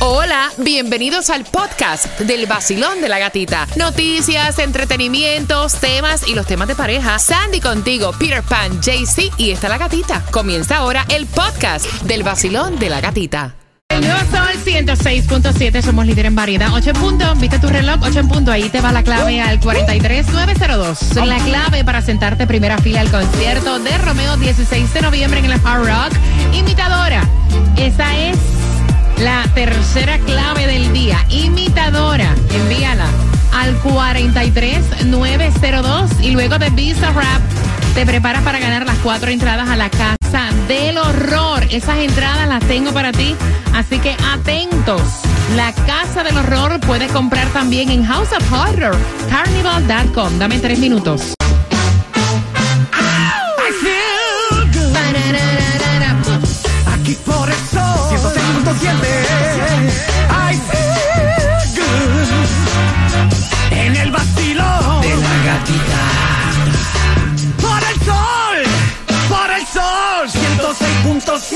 Hola, bienvenidos al podcast del vacilón de la gatita. Noticias, entretenimientos, temas y los temas de pareja. Sandy contigo, Peter Pan, JC y está la gatita. Comienza ahora el podcast del vacilón de la gatita. El nuevo Sol 106.7, somos líder en variedad. 8 en punto, viste tu reloj, 8 en punto, ahí te va la clave al 43902. La clave para sentarte primera fila al concierto de Romeo 16 de noviembre en el Hard Rock. Imitadora, esa es la tercera clave del día. Imitadora, envíala al 43902 y luego de Visa Rap te preparas para ganar las cuatro entradas a la casa del horror. Esas entradas las tengo para ti, así que atentos. La casa del horror puedes comprar también en House of Horror, carnival.com. Dame tres minutos. 106.7 I feel good En el vacilón De la gatita Por el sol Por el sol 106.7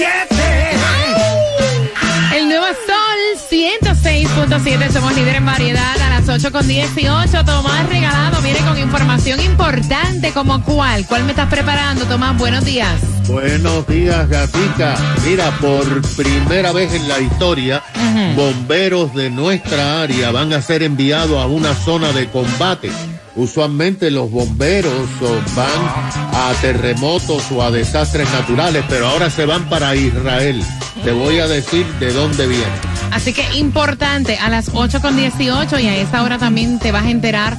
El nuevo sol 106.7, somos líder en variedad a las 8 con 18. Tomás regalado, viene con información importante como cuál. ¿Cuál me estás preparando, Tomás? Buenos días. Buenos días, Gatica. Mira, por primera vez en la historia, bomberos de nuestra área van a ser enviados a una zona de combate. Usualmente los bomberos van a terremotos o a desastres naturales, pero ahora se van para Israel. Te voy a decir de dónde vienen. Así que importante, a las 8 con 18 y a esa hora también te vas a enterar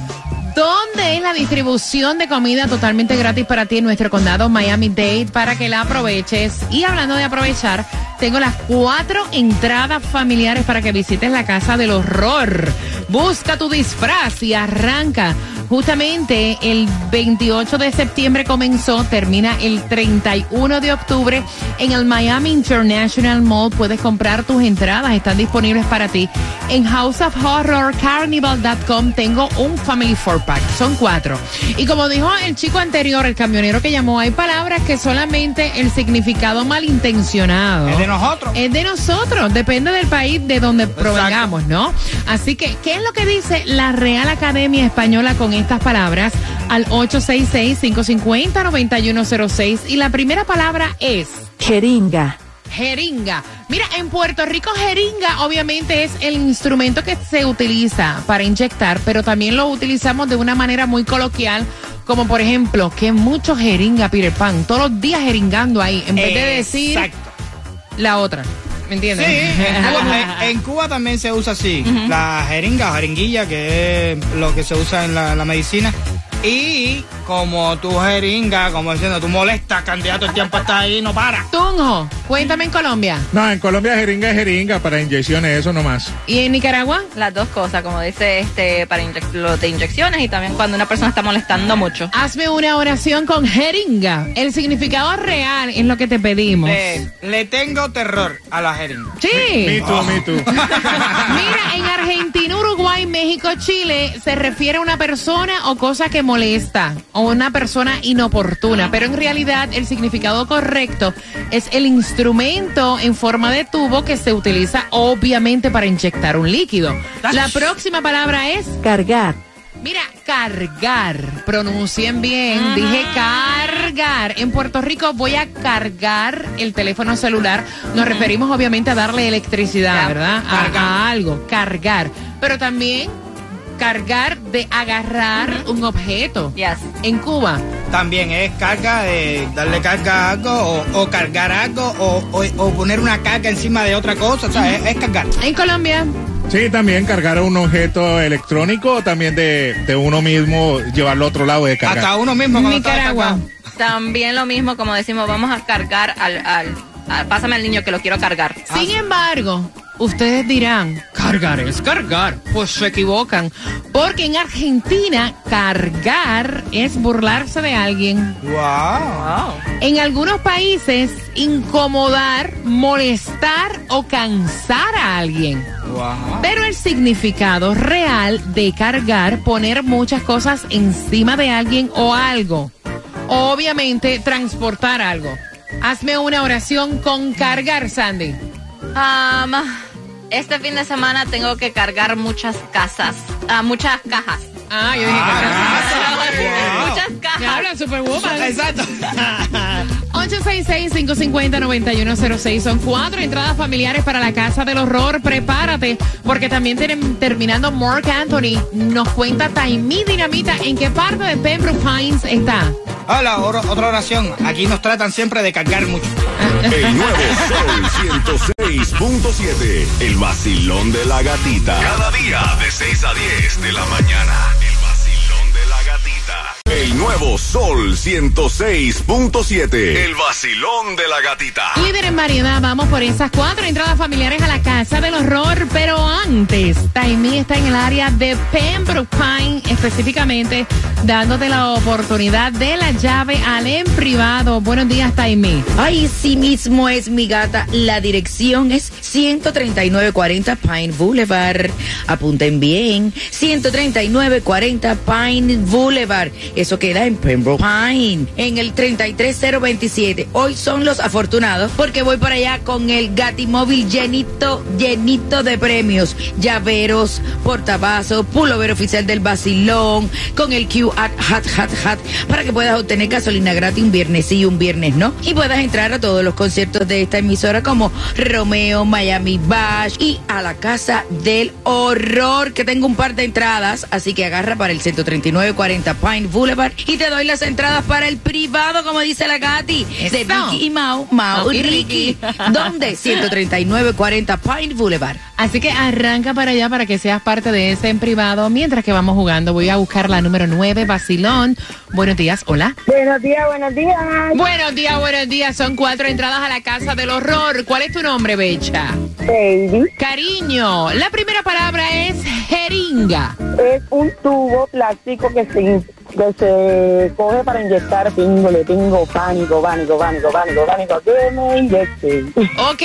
dónde es la distribución de comida totalmente gratis para ti en nuestro condado Miami-Dade para que la aproveches. Y hablando de aprovechar, tengo las cuatro entradas familiares para que visites la casa del horror. Busca tu disfraz y arranca. Justamente el 28 de septiembre comenzó, termina el 31 de octubre en el Miami International Mall. Puedes comprar tus entradas, están disponibles para ti. En House of Horror Carnival.com tengo un Family Four Pack, son cuatro. Y como dijo el chico anterior, el camionero que llamó, hay palabras que solamente el significado malintencionado Es de nosotros es de nosotros, depende del país de donde provengamos, ¿no? Así que, ¿qué es lo que dice la Real Academia Española con estas palabras? Al 866-550-9106. Y la primera palabra es Jeringa. jeringa. Mira, en Puerto Rico jeringa obviamente es el instrumento que se utiliza para inyectar, pero también lo utilizamos de una manera muy coloquial, como por ejemplo, que mucho jeringa Peter Pan, todos los días jeringando ahí, en vez de decir Exacto. la otra. ¿Me Sí, entiendes? en Cuba, en Cuba también se usa así, la jeringa o jeringuilla, que es lo que se usa en la, la medicina. Y como tu jeringa, como diciendo, tú molestas, candidato, el tiempo está ahí, no para. Tunjo, cuéntame en Colombia. No, en Colombia jeringa es jeringa para inyecciones, eso nomás. ¿Y en Nicaragua? Las dos cosas, como dice este, para inyec- lo de inyecciones y también cuando una persona está molestando mucho. Hazme una oración con jeringa. El significado real es lo que te pedimos. Eh, le tengo terror a la jeringa. Sí. Me too, me too. Mira, en Argentina, Uruguay, México, Chile se refiere a una persona o cosa que molesta o una persona inoportuna, pero en realidad el significado correcto es el instrumento en forma de tubo que se utiliza obviamente para inyectar un líquido. La próxima palabra es Cargar. Mira, cargar. Pronuncien bien. Dije cargar. En Puerto Rico voy a cargar el teléfono celular. Nos referimos obviamente a darle electricidad, ¿verdad? A, a algo. Cargar. Pero también cargar de agarrar un objeto. Yes. En Cuba. También es carga de darle carga a algo o, o cargar algo o, o- o poner una carga encima de otra cosa, o sea, es, es cargar. En Colombia. Sí, también cargar un objeto electrónico, también de, de uno mismo llevarlo a otro lado de cargar. Hasta uno mismo Nicaragua. También lo mismo, como decimos, vamos a cargar al, al a- pásame al niño que lo quiero cargar. Sin embargo, ustedes dirán, cargar es cargar. Pues se equivocan. Porque en Argentina, cargar es burlarse de alguien. Wow. En algunos países, incomodar, molestar o cansar a alguien. Wow. Pero el significado real de cargar, poner muchas cosas encima de alguien o algo. Obviamente, transportar algo. Hazme una oración con cargar, Sandy. Um, Este fin de semana tengo que cargar muchas casas, ah, muchas cajas. Ah, yo dije Ah, Muchas cajas. que habla Superwoman. Exacto. 866-550-9106. Son cuatro entradas familiares para la Casa del Horror. Prepárate, porque también tienen, terminando Mark Anthony, nos cuenta Taimí Dinamita en qué parte de Pembroke Pines está. Hola, or- otra oración. Aquí nos tratan siempre de cargar mucho. El nuevo Sol 106.7. El vacilón de la gatita. Cada día de 6 a 10 de la mañana. El El nuevo Sol 106.7. El vacilón de la gatita. Líder en variedad, vamos por esas cuatro entradas familiares a la Casa del Horror. Pero antes, Taimí está en el área de Pembroke Pine, específicamente dándote la oportunidad de la llave al en privado. Buenos días, Taimí. Ay, sí mismo es mi gata. La dirección es 13940 Pine Boulevard. Apunten bien. 13940 Pine Boulevard. Eso queda en Pembroke Pine. En el 33027. Hoy son los afortunados porque voy para allá con el Gatimóvil llenito, llenito de premios. Llaveros, portavasos, pullover oficial del Basilón, con el Q at Hat Hat Hat, para que puedas obtener gasolina gratis un viernes sí y un viernes no. Y puedas entrar a todos los conciertos de esta emisora como Romeo, Miami Bash y a la Casa del Horror, que tengo un par de entradas, así que agarra para el 13940 Pine Boulevard y te doy las entradas para el privado, como dice la Gati, de Eso. Vicky y Mau, Mau y Ricky. Ricky. ¿Dónde? 13940 Pine Boulevard. Así que arranca para allá para que seas parte de ese en privado. Mientras que vamos jugando, voy a buscar la número 9, Basilón. Buenos días, hola. Buenos días, buenos días. Buenos días, buenos días. Son cuatro entradas a la Casa del Horror. ¿Cuál es tu nombre, Becha? Baby Cariño, la primera palabra es jeringa. es un tubo plástico que se, que se coge para inyectar pingo, le tengo pánico, pánico, pánico, pánico, pánico, que me inyecte. Ok,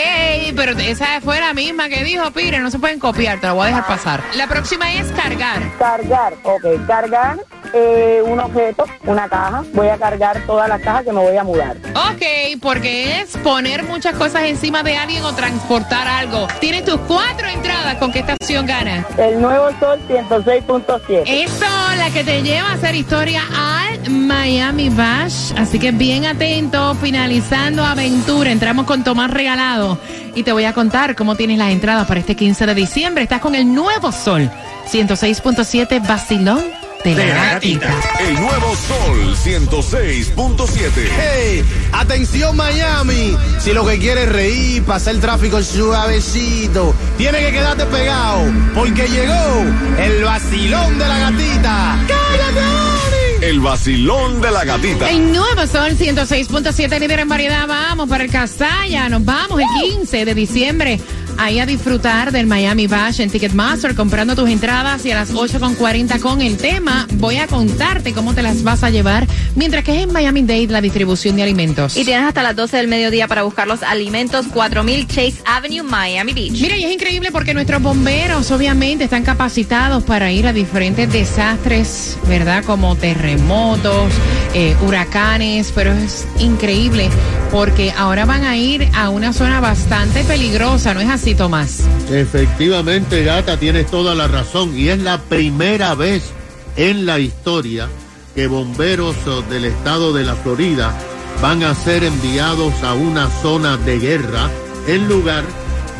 pero esa fue la misma que dijo Pire, no se pueden copiar, te la voy a dejar pasar. La próxima es cargar. Cargar, ok, cargar eh, un objeto, una caja. Voy a cargar todas las cajas que me voy a mudar. Ok, porque es poner muchas cosas encima de alguien o transportar algo. Tienes tus cuatro entradas, ¿con qué estación ganas? El nuevo sol 106.7. Eso, la que te lleva a hacer historia al Miami Bash. Así que bien atento, finalizando aventura. Entramos con Tomás Regalado y te voy a contar cómo tienes las entradas para este 15 de diciembre. Estás con el nuevo Sol 106.7 Basilón de la Gatita. El nuevo Sol 106.7. Hey, atención Miami, si lo que quieres es reír, pasar el tráfico suavecito, tiene que quedarte pegado, porque llegó el vacilón de la gatita. ¡Cállate, El vacilón de la gatita. El nuevo Sol 106.7 líder en variedad. Vamos para el Casaya. Nos vamos el 15 de diciembre. Ahí a disfrutar del Miami Bash en Ticketmaster, comprando tus entradas y a las 8.40 con el tema. Voy a contarte cómo te las vas a llevar, mientras que es en Miami Dade la distribución de alimentos. Y tienes hasta las 12 del mediodía para buscar los alimentos 4000 Chase Avenue, Miami Beach. Mira, y es increíble porque nuestros bomberos obviamente están capacitados para ir a diferentes desastres, ¿verdad? Como terremotos, eh, huracanes, pero es increíble porque ahora van a ir a una zona bastante peligrosa, ¿no es así, Tomás? Efectivamente, gata, tienes toda la razón. Y es la primera vez en la historia que bomberos oh, del estado de la Florida van a ser enviados a una zona de guerra en lugar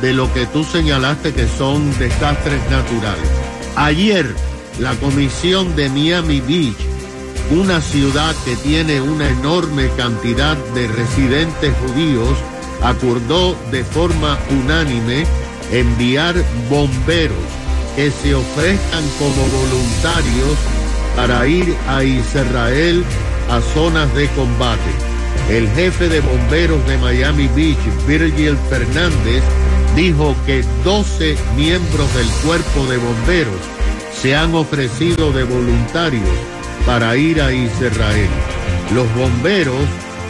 de lo que tú señalaste que son desastres naturales. Ayer, la comisión de Miami Beach una ciudad que tiene una enorme cantidad de residentes judíos, acordó de forma unánime enviar bomberos que se ofrezcan como voluntarios para ir a Israel a zonas de combate. El jefe de bomberos de Miami Beach, Virgil Fernández, dijo que 12 miembros del cuerpo de bomberos se han ofrecido de voluntarios para ir a Israel. Los bomberos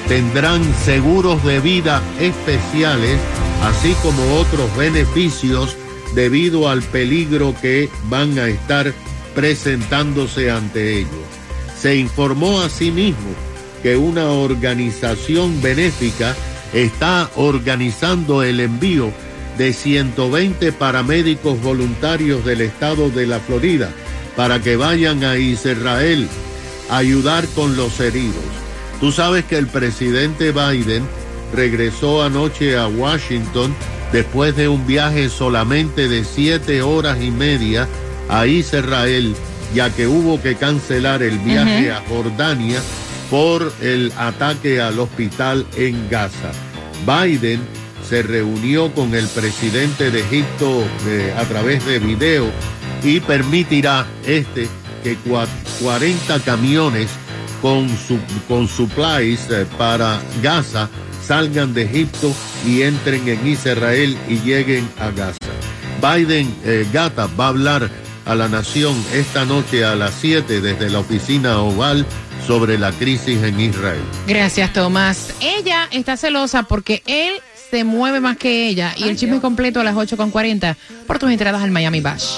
tendrán seguros de vida especiales, así como otros beneficios debido al peligro que van a estar presentándose ante ellos. Se informó asimismo que una organización benéfica está organizando el envío de 120 paramédicos voluntarios del estado de la Florida para que vayan a Israel ayudar con los heridos. Tú sabes que el presidente Biden regresó anoche a Washington después de un viaje solamente de siete horas y media a Israel, ya que hubo que cancelar el viaje a Jordania por el ataque al hospital en Gaza. Biden se reunió con el presidente de Egipto eh, a través de video y permitirá este que 40 camiones con, su, con supplies eh, para Gaza salgan de Egipto y entren en Israel y lleguen a Gaza. Biden eh, Gata va a hablar a la nación esta noche a las 7 desde la oficina oval sobre la crisis en Israel. Gracias, Tomás. Ella está celosa porque él se mueve más que ella. Y el chisme completo a las 8.40 por tus entradas al Miami Bash.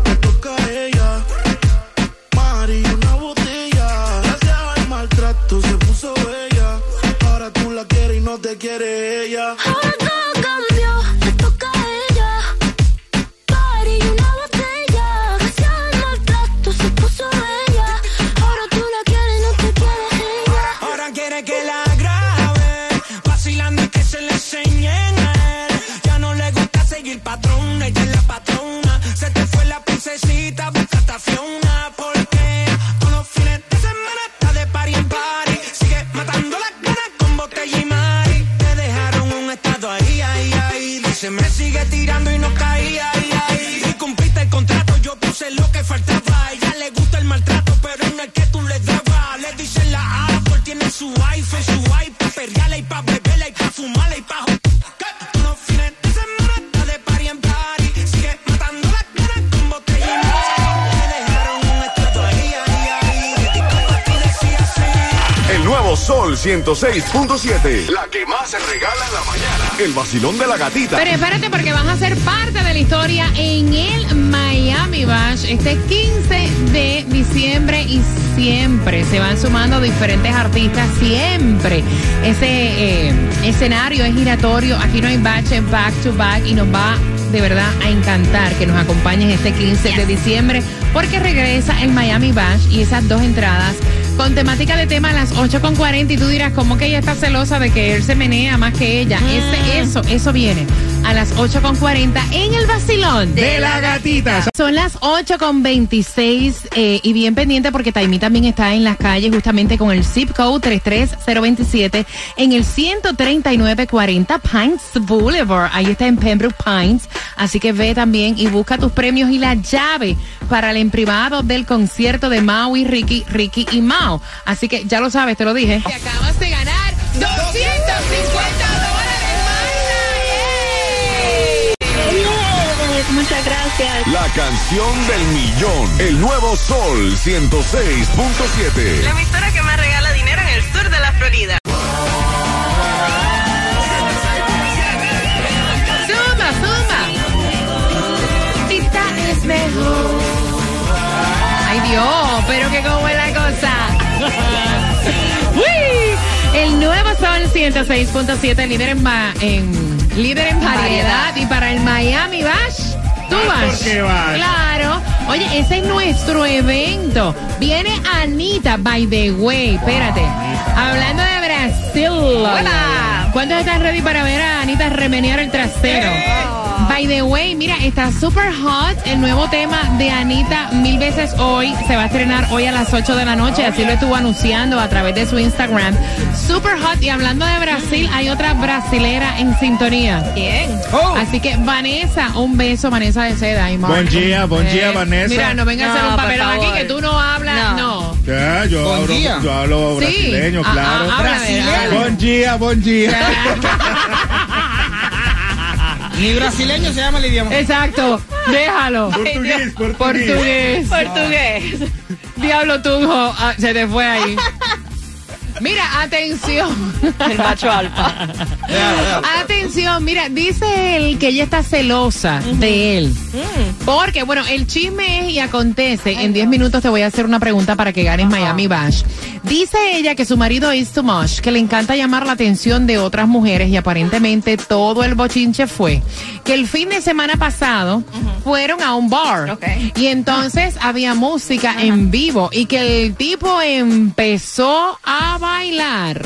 quiere ella. 106.7. La que más se regala en la mañana. El vacilón de la gatita. Pero espérate porque vas a ser parte de la historia en el Miami Bash este 15 de diciembre y siempre se van sumando diferentes artistas, siempre. Ese eh, escenario es giratorio, aquí no hay bache back to back y nos va de verdad a encantar que nos acompañes este 15 de diciembre porque regresa el Miami Bash y esas dos entradas con temática de tema a las 8.40 y tú dirás, ¿cómo que ella está celosa de que él se menea más que ella? Ese, eso, eso viene a las 8.40 en el vacilón De la gatita. Son las 8.26 eh, y bien pendiente porque Taimi también está en las calles justamente con el zip code 33027 en el 13940 Pines Boulevard. Ahí está en Pembroke Pines. Así que ve también y busca tus premios y la llave para el imprivado del concierto de Maui, Ricky, Ricky y Mao. Así que ya lo sabes, te lo dije. Te acabas de ganar 250 Muchas gracias. La canción del millón. El nuevo Sol 106.7. La emisora que más regala dinero en el sur de la Florida. Zumba, zumba. Tita es mejor. Ay Dios, pero que cómo es la cosa. Uy, El nuevo Sol 106.7, líder en, ma- en- líder en variedad. Y para el Miami Bash, tú vas. porque vas. Claro. Oye, ese es nuestro evento. Viene Anita, by the way. Espérate. Hablando de Brasil. Hola. ¿Cuántos están ready para ver a Anita remenear el trasero? By the way, mira, está super hot el nuevo tema de Anita Mil veces hoy. Se va a estrenar hoy a las 8 de la noche. Así lo estuvo anunciando a través de su Instagram. Super hot. Y hablando de Brasil, hay otra brasilera en sintonía. ¿Quién? Así que Vanessa, un beso, Vanessa de Seda. Y. Buen día, buen día, Eh, Vanessa. Mira, no vengas a hacer un papelón aquí que tú no hablas. No. Ya, yo hablo, yo brasileño, Ah, claro. ah, habla, a ver, habla. Buen día, buen día. Ni brasileño se llama el idioma. Exacto. Déjalo. Portugués, portugués. Portugués. Portugués. Diablo Tunjo, ah, se te fue ahí. Mira, atención. El macho alfa. Atención, mira, dice él que ella está celosa de él. Porque, bueno, el chisme es y acontece. En 10 minutos te voy a hacer una pregunta para que ganes Miami Bash. Dice ella que su marido es too much, que le encanta llamar la atención de otras mujeres y aparentemente todo el bochinche fue que el fin de semana pasado fueron a un bar Ok. y entonces había música en vivo y que el tipo empezó a bailar.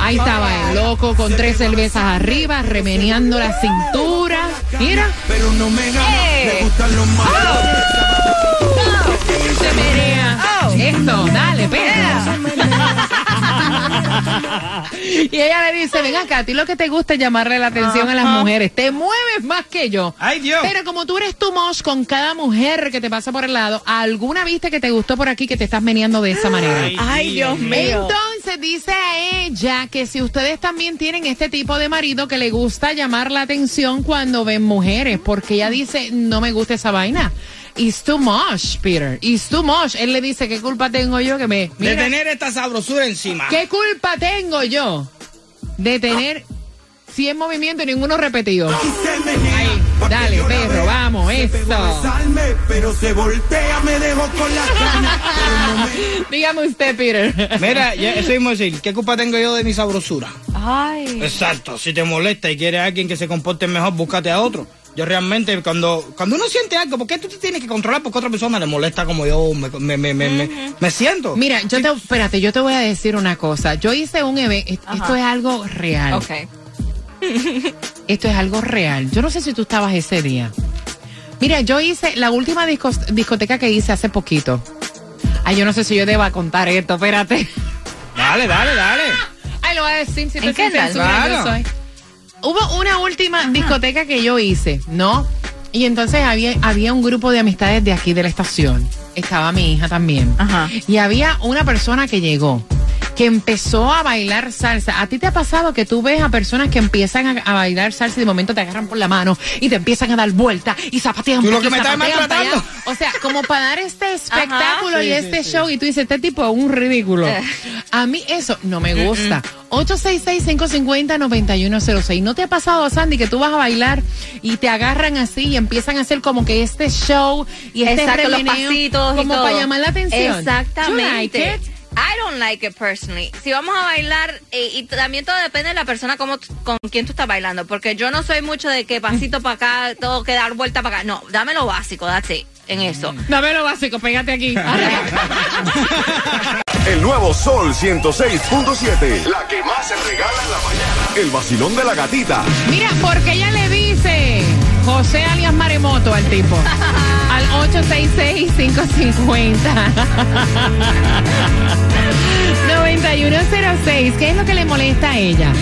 Ahí estaba el loco con tres cervezas arriba, remeneando la cintura. Mira. Pero no me gustan los. Se menea. Esto, dale, perro. y ella le dice, venga acá, a ti lo que te gusta es llamarle la atención a las mujeres. Te mueves más que yo. Ay, Dios. Pero como tú eres tu mosh con cada mujer que te pasa por el lado, ¿alguna viste que te gustó por aquí que te estás meneando de esa manera? Ay, Dios mío. Entonces dice a ella que si ustedes también tienen este tipo de marido que le gusta llamar la atención cuando ven mujeres, porque ella dice, no me gusta esa vaina. It's too much, Peter. It's too much. Él le dice, ¿qué culpa tengo yo que me... De tener esta sabrosura encima. ¿Qué culpa tengo yo de tener 100 movimientos y ninguno repetido? Ahí, dale, perro, vamos, besarme, pero se voltea, me dejó con las ganas. Dígame usted, Peter. Mira, ya, eso mismo decir, ¿qué culpa tengo yo de mi sabrosura? Ay. Exacto, si te molesta y quieres a alguien que se comporte mejor, búscate a otro. Yo realmente, cuando, cuando uno siente algo, ¿por qué tú te tienes que controlar porque otra persona le molesta como yo me, me, me, me, me- me siento? Mira, yo te, espérate, yo te voy a decir una cosa. Yo hice un evento, esto es algo real. Ok. Esto es algo real. Yo no sé si tú estabas ese día. Mira, yo hice la última disco- discoteca que hice hace poquito. Ay, yo no sé si yo deba contar esto, espérate. Dale, dale, dale. Ay, lo voy a decir si ¿En tú qué Claro. soy. Hubo una última discoteca que yo hice, ¿no? Y entonces había, había un grupo de amistades de aquí de la estación. Estaba mi hija también. Ajá. Y había una persona que llegó que empezó a bailar salsa. ¿A ti te ha pasado que tú ves a personas que empiezan a, a bailar salsa y de momento te agarran por la mano y te empiezan a dar vuelta y zapatean? Tú lo que me estás maltratando. O sea, como para dar este espectáculo Ajá. y este sí, show y tú dices, este tipo es un ridículo. Eh. A mí eso no me gusta. 866-550-9106. ¿No te ha pasado, Sandy, que tú vas a bailar y te agarran así y empiezan a hacer como que este show y este Exacto, los pasitos y como todo. para llamar la atención? Exactamente. I don't like it personally. Si vamos a bailar, eh, y también todo depende de la persona cómo, t- con quién tú estás bailando, porque yo no soy mucho de que pasito para acá, todo que dar vuelta para acá. No, dame lo básico, that's it, en eso. Dame lo básico, pégate aquí. El nuevo Sol 106.7. La que más se regala en la mañana. El vacilón de la gatita. Mira, porque ella le dice José alias Maremoto al tipo. al 866-550-9106. ¿Qué es lo que le molesta a ella?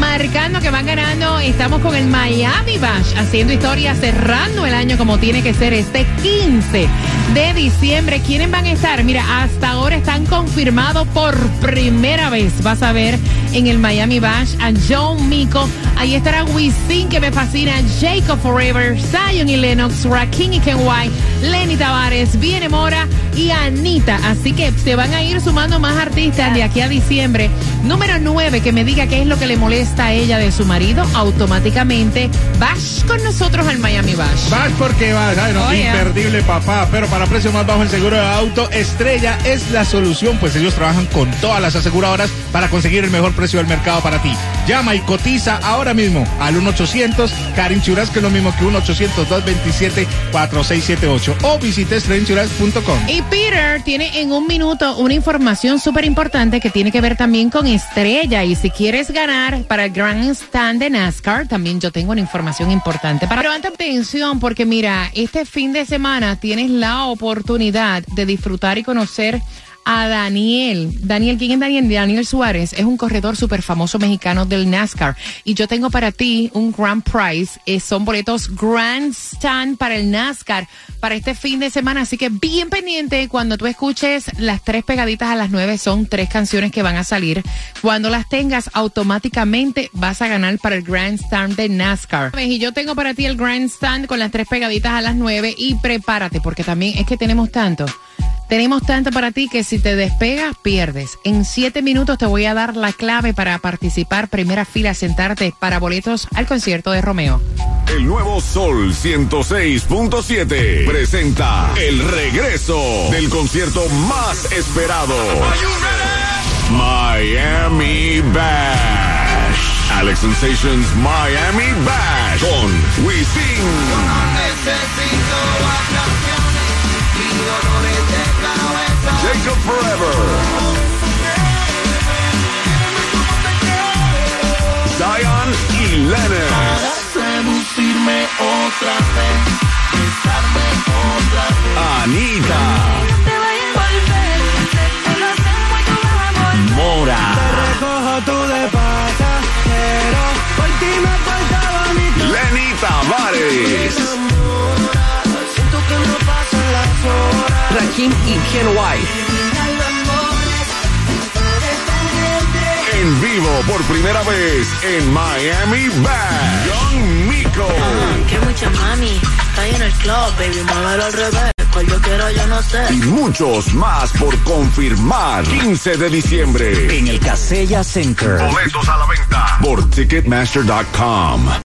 Marcando que van ganando, estamos con el Miami Bash, haciendo historia, cerrando el año como tiene que ser este 15 de diciembre. ¿Quiénes van a estar? Mira, hasta ahora están confirmados por primera vez. Vas a ver en el Miami Bash a John Mico. Ahí estará Wisin, que me fascina, Jacob Forever, Zion y Lennox, Rakim y Kenway, Lenny Tavares, Viene Mora y Anita. Así que se van a ir sumando más artistas de aquí a diciembre. Número 9, que me diga qué es lo que le molesta a ella de su marido, automáticamente vas con nosotros al Miami Bash. Vas porque vas, ay, no, Oh, yeah. imperdible papá, pero para precio más bajo el seguro de auto, Estrella es la solución, pues ellos trabajan con todas las aseguradoras para conseguir el mejor precio del mercado para ti. Llama y cotiza ahora mismo al 1-800 Karin Churas, que es lo mismo que 1-800-227-4678. O visite. Y Peter tiene en un minuto una información súper importante que tiene que ver también con Estrella. Y si quieres ganar para el Grand Stand de NASCAR, también yo tengo una información importante. Para... Pero atención, porque mira, este fin de semana tienes la oportunidad de disfrutar y conocer a Daniel. Daniel, ¿quién es Daniel? Daniel Suárez es un corredor súper famoso mexicano del NASCAR. Y yo tengo para ti un Grand Prize. Eh, son boletos Grand Stand para el NASCAR para este fin de semana. Así que bien pendiente cuando tú escuches las tres pegaditas a las nueve. Son tres canciones que van a salir. Cuando las tengas, automáticamente vas a ganar para el Grand Stand de NASCAR. Y yo tengo para ti el Grand Stand con las tres pegaditas a las nueve. Y prepárate, porque también es que tenemos tanto. Tenemos tanto para ti que si te despegas, pierdes. En siete minutos te voy a dar la clave para participar, primera fila, sentarte para boletos al concierto de Romeo. El nuevo Sol 106.7 presenta el regreso del concierto más esperado. Miami Bash. Alex Sensations Miami Bash con Wisin. Jacob Forever. Zion y Lennon. Anita. Y Ken White. En vivo por primera vez en Miami Bash. Young Miko. Que mucha mami, está ahí en el club, baby, muévelo al revés. Cual yo quiero, yo no sé. Y muchos más por confirmar. 15 de diciembre. En el Casella Center. Boletos a la venta por Ticketmaster.com.